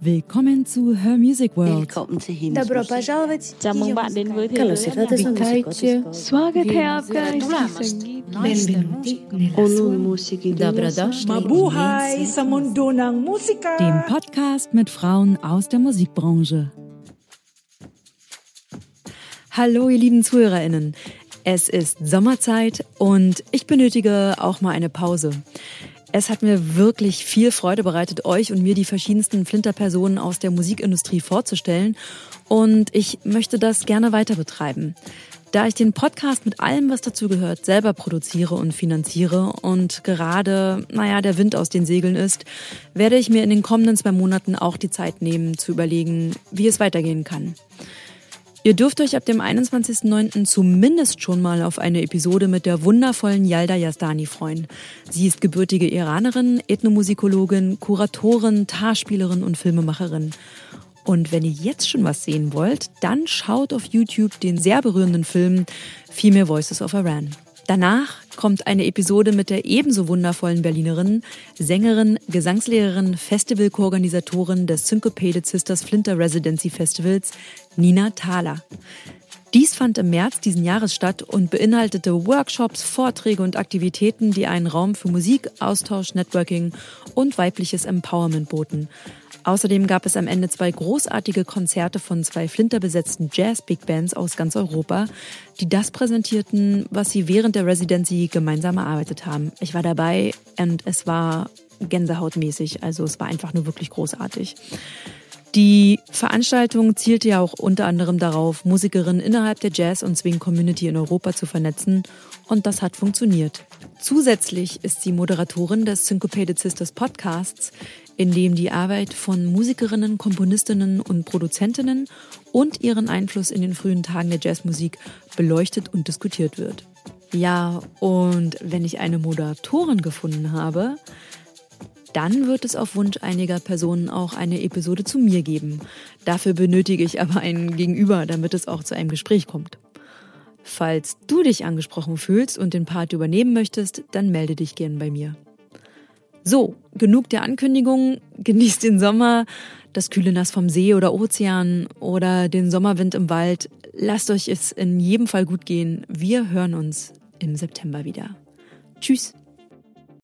Willkommen zu Her Music World. Willkommen zu Hymns Добро Musik. пожаловать. Chào mừng bạn đến với thế Kalau giới sila âm nhạc. sa Witajcie. Swagat hai guys. Benvenuti nella Onun musiki Dobrodošli Mabuhay sa mundo ng musika. dem Podcast mit Frauen aus der Musikbranche. Hallo, ihr lieben ZuhörerInnen. Es ist Sommerzeit und ich benötige auch mal eine Pause. Es hat mir wirklich viel Freude bereitet, euch und mir die verschiedensten Flinterpersonen aus der Musikindustrie vorzustellen und ich möchte das gerne weiter betreiben. Da ich den Podcast mit allem, was dazu gehört, selber produziere und finanziere und gerade, naja, der Wind aus den Segeln ist, werde ich mir in den kommenden zwei Monaten auch die Zeit nehmen, zu überlegen, wie es weitergehen kann. Ihr dürft euch ab dem 21.09. zumindest schon mal auf eine Episode mit der wundervollen Yalda Yazdani freuen. Sie ist gebürtige Iranerin, Ethnomusikologin, Kuratorin, Tarspielerin und Filmemacherin. Und wenn ihr jetzt schon was sehen wollt, dann schaut auf YouTube den sehr berührenden Film Female Voices of Iran. Danach kommt eine Episode mit der ebenso wundervollen Berlinerin, Sängerin, Gesangslehrerin, Festivalkoorganisatorin des Syncopated Sisters Flinter Residency Festivals, Nina Thaler. Dies fand im März diesen Jahres statt und beinhaltete Workshops, Vorträge und Aktivitäten, die einen Raum für Musik, Austausch, Networking und weibliches Empowerment boten. Außerdem gab es am Ende zwei großartige Konzerte von zwei flinterbesetzten Jazz-Big Bands aus ganz Europa, die das präsentierten, was sie während der Residency gemeinsam erarbeitet haben. Ich war dabei und es war gänsehautmäßig, also es war einfach nur wirklich großartig. Die Veranstaltung zielte ja auch unter anderem darauf, Musikerinnen innerhalb der Jazz- und Swing-Community in Europa zu vernetzen und das hat funktioniert. Zusätzlich ist sie Moderatorin des Syncopated Sisters Podcasts, in dem die Arbeit von Musikerinnen, Komponistinnen und Produzentinnen und ihren Einfluss in den frühen Tagen der Jazzmusik beleuchtet und diskutiert wird. Ja, und wenn ich eine Moderatorin gefunden habe, dann wird es auf Wunsch einiger Personen auch eine Episode zu mir geben. Dafür benötige ich aber einen Gegenüber, damit es auch zu einem Gespräch kommt. Falls du dich angesprochen fühlst und den Part übernehmen möchtest, dann melde dich gern bei mir. So, genug der Ankündigungen. Genießt den Sommer, das kühle Nass vom See oder Ozean oder den Sommerwind im Wald. Lasst euch es in jedem Fall gut gehen. Wir hören uns im September wieder. Tschüss.